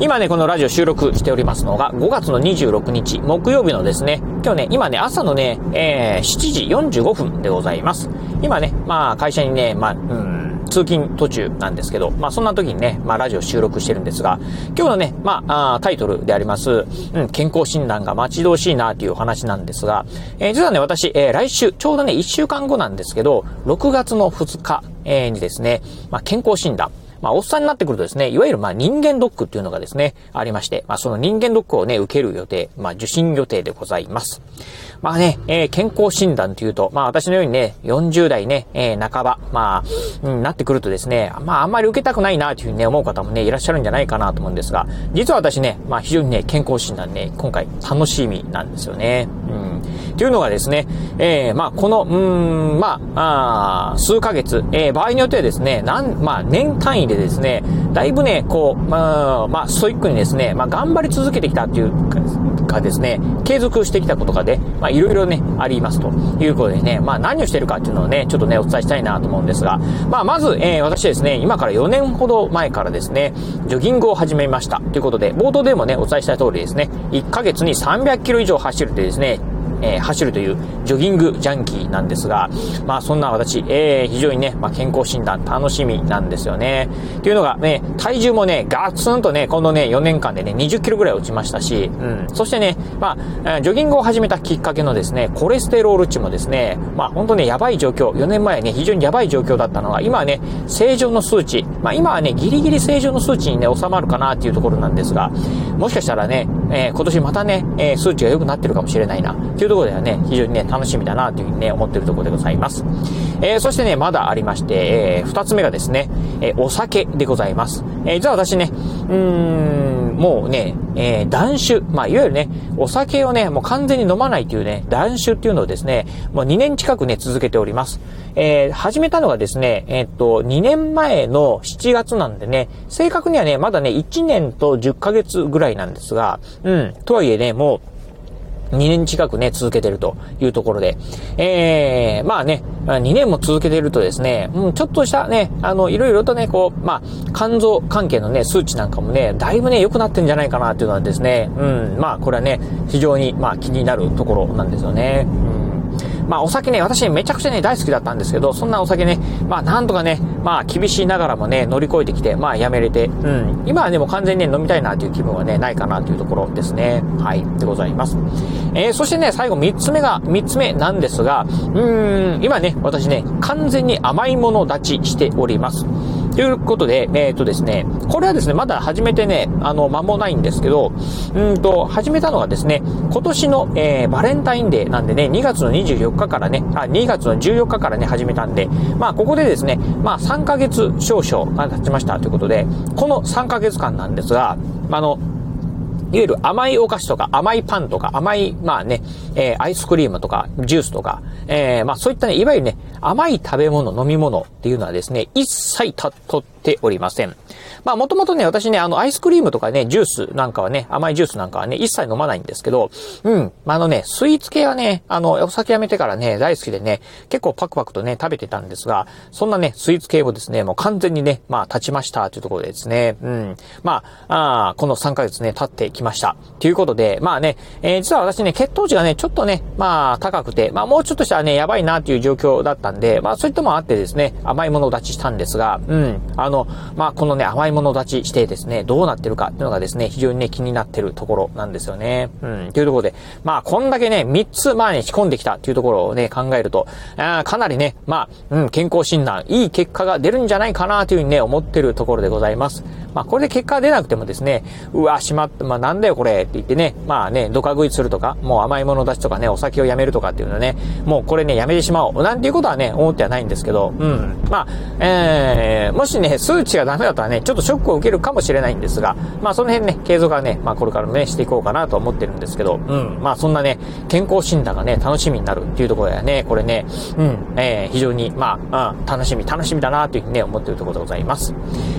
今ね、このラジオ収録しておりますのが、5月の26日、木曜日のですね、今日ね、今ね、朝のね、えー、7時45分でございます。今ね、まあ、会社にね、まあ、うん、通勤途中なんですけど、まあ、そんな時にね、まあ、ラジオ収録してるんですが、今日のね、まあ、あタイトルであります、うん、健康診断が待ち遠しいなというお話なんですが、えー、実はね、私、えー、来週、ちょうどね、1週間後なんですけど、6月の2日、えー、にですね、まあ、健康診断、まあ、おっさんになってくるとですね、いわゆるまあ人間ドックっていうのがですね、ありまして、まあ、その人間ドックをね、受ける予定、まあ、受診予定でございます。まあね、えー、健康診断というと、まあ私のようにね、40代ね、えー、半ば、まあ、うん、なってくるとですね、まああんまり受けたくないなというふうにね、思う方もね、いらっしゃるんじゃないかなと思うんですが、実は私ね、まあ非常にね、健康診断ね、今回楽しみなんですよね。うん。というのがですね、えー、まあこの、うん、まあ、あ数ヶ月、えー、場合によってはですね、なん、まあ年単位でですね、だいぶね、こう、まあ、まあ、ストイックにですね、まあ頑張り続けてきたっていうかですね、継続してきたことがで、まあ、いろいろね、ありますということでね、まあ、何をしてるかっていうのをね、ちょっとね、お伝えしたいなと思うんですが、まあ、まず、えー、私ですね、今から4年ほど前からですね、ジョギングを始めました。ということで、冒頭でもね、お伝えした通りですね、1ヶ月に300キロ以上走るってですね、えー、走るというジョギングジャンキーなんですが、まあそんな私、えー、非常にね、まあ健康診断楽しみなんですよね。っていうのがね、体重もね、ガツンとね、このね、4年間でね、20キロぐらい落ちましたし、うん。そしてね、まあ、ジョギングを始めたきっかけのですね、コレステロール値もですね、まあ本当ね、やばい状況、4年前ね、非常にやばい状況だったのが、今はね、正常の数値、まあ今はね、ギリギリ正常の数値にね、収まるかなっていうところなんですが、もしかしたらね、えー、今年またね、えー、数値が良くなってるかもしれないな、というところではね、非常にね、楽しみだな、というふうにね、思ってるところでございます。えー、そしてね、まだありまして、えー、二つ目がですね、えー、お酒でございます。えー、実は私ね、うーん、もうね、えー、断酒、まあ、いわゆるね、お酒をね、もう完全に飲まないというね、断酒っていうのをですね、もう2年近くね、続けております。えー、始めたのがですね、えー、っと、2年前の7月なんでね、正確にはね、まだね、1年と10ヶ月ぐらいなんですが、うん、とはいえね、もう、2年近くね、続けてるというところで、えー、まあね、2年も続けてるとですね、うん、ちょっとしたね、あの、いろいろとね、こう、まあ、肝臓関係のね、数値なんかもね、だいぶね、良くなってんじゃないかなっていうのはですね、うん、まあ、これはね、非常に、まあ、気になるところなんですよね。うんまあお酒ね、私めちゃくちゃね、大好きだったんですけど、そんなお酒ね、まあなんとかね、まあ厳しいながらもね、乗り越えてきて、まあやめれて、うん。今はね、もう完全にね、飲みたいなという気分はね、ないかなというところですね。はい、でございます。えー、そしてね、最後3つ目が、3つ目なんですが、うーん、今ね、私ね、完全に甘いもの立ちしております。ということで、えっ、ー、とですね、これはですね、まだ始めてね、あの、間もないんですけど、うんと、始めたのがですね、今年の、えー、バレンタインデーなんでね、2月の24日からね、あ、2月の14日からね、始めたんで、まあ、ここでですね、まあ、3ヶ月少々が経ちましたということで、この3ヶ月間なんですが、あの、いわゆる甘いお菓子とか甘いパンとか甘い、まあね、えー、アイスクリームとかジュースとか、えー、まあそういったね、いわゆるね、甘い食べ物、飲み物っていうのはですね、一切た、とておりません。まあもともとね、私ね、あのアイスクリームとかね、ジュースなんかはね、甘いジュースなんかはね、一切飲まないんですけど、うん、まああのね、スイーツ系はね、あの、お酒やめてからね、大好きでね、結構パクパクとね、食べてたんですが、そんなね、スイーツ系をですね、もう完全にね、まあ立ちましたというところでですね、うん、まあ、あこの3ヶ月ね、経ってきました。ということで、まあね、えー、実は私ね、血糖値がね、ちょっとね、まあ高くて、まあもうちょっとしたらね、やばいなっていう状況だったんで、まあそういったもあってですね、甘いもの立ちしたんですが、うん、あの、まあこのね、甘いもの立ちしてですね、どうなってるかっていうのがですね、非常にね、気になってるところなんですよね。うん、というところで、まあ、こんだけね、3つ前に仕込んできたっていうところをね、考えると、あかなりね、まあ、うん、健康診断、いい結果が出るんじゃないかなというふうにね、思ってるところでございます。まあ、これで結果が出なくてもですね、うわ、しまった、まあ、なんだよこれって言ってね、まあね、ドカ食いするとか、もう甘いもの出しとかね、お酒をやめるとかっていうのはね、もうこれね、やめてしまおう。なんていうことはね、思ってはないんですけど、うん。まあ、えー、もしね、数値がダメだったらね、ちょっとショックを受けるかもしれないんですが、まあ、その辺ね、継続はね、まあ、これからね、していこうかなと思ってるんですけど、うん。まあ、そんなね、健康診断がね、楽しみになるっていうところではね、これね、うん、えー、非常に、まあ、うん、楽しみ、楽しみだなというふうにね、思ってるところでございます。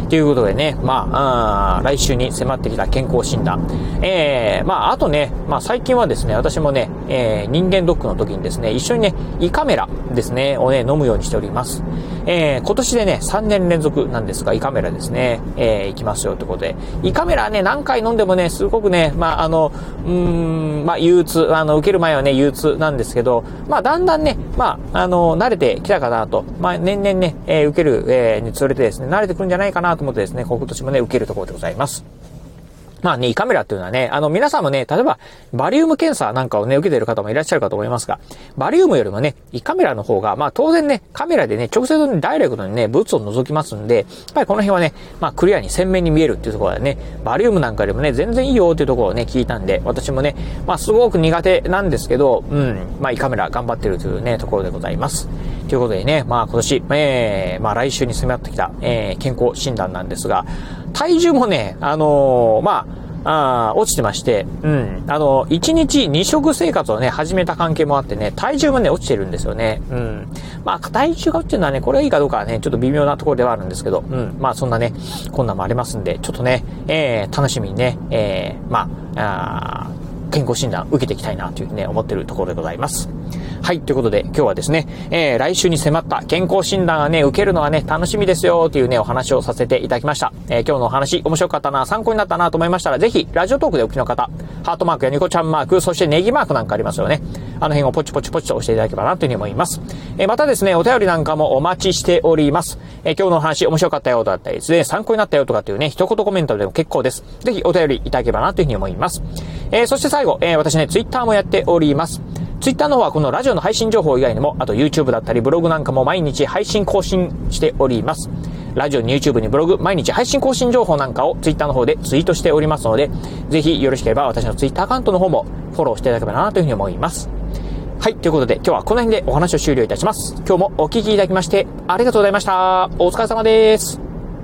ということでね、まあ、あ来週に迫ってきた健康診断。えー、まあ、あとね、まあ、最近はですね、私もね、えー、人間ドックの時にですね、一緒にね、胃カメラですね、をね、飲むようにしております。えー、今年でね、3年連続なんですが、胃カメラですね、えー、行きますよということで、胃カメラね、何回飲んでもね、すごくね、まあ、あの、うん、まあ、憂鬱、あの、受ける前はね、憂鬱なんですけど、まあ、だんだんね、まあ、あの、慣れてきたかなと、まあ、年々ね、えー、受ける、えー、につれてですね、慣れてくるんじゃないかなと思ってですね、今年もね、受けるところでございます。まあね、胃カメラっていうのはね、あの、皆さんもね、例えば、バリウム検査なんかをね、受けてる方もいらっしゃるかと思いますが、バリウムよりもね、胃カメラの方が、まあ当然ね、カメラでね、直接にダイレクトにね、物を覗きますんで、やっぱりこの辺はね、まあクリアに鮮明に見えるっていうところでね、バリウムなんかよりもね、全然いいよっていうところをね、聞いたんで、私もね、まあすごく苦手なんですけど、うん、まあ胃カメラ頑張ってるというね、ところでございます。ということでね、まあ今年、えー、まあ来週に迫ってきた、えー、健康診断なんですが、体重もね、あのー、まあ、あ落ちてまして、うん。あの、1日2食生活をね、始めた関係もあってね、体重もね、落ちてるんですよね。うん。まあ、体重が落ちてるのはね、これはいいかどうかはね、ちょっと微妙なところではあるんですけど、うん。まあ、そんなね、こんなんもありますんで、ちょっとね、えー、楽しみにね、えー、まあ、あ健康診断受けていきたいなというふうにね、思ってるところでございます。はい、ということで今日はですね、えー、来週に迫った健康診断がね、受けるのはね、楽しみですよというね、お話をさせていただきました。えー、今日のお話面白かったな、参考になったなと思いましたら、ぜひ、ラジオトークでお聞きの方、ハートマークやニコちゃんマーク、そしてネギマークなんかありますよね。あの辺をポチポチポチと押していただければなというふうに思います。えー、またですね、お便りなんかもお待ちしております。え今日のお話面白かったよだったりですね、参考になったよとかっていうね、一言コメントでも結構です。ぜひお便りいただければなというふうに思います。えそして最後、え私ね、ツイッターもやっております。ツイッターの方はこのラジオの配信情報以外にも、あと YouTube だったりブログなんかも毎日配信更新しております。ラジオに YouTube にブログ、毎日配信更新情報なんかを Twitter の方でツイートしておりますので、ぜひよろしければ私の Twitter アカウントの方もフォローしていただければなというふうに思います。はい。ということで、今日はこの辺でお話を終了いたします。今日もお聴きいただきまして、ありがとうございました。お疲れ様です。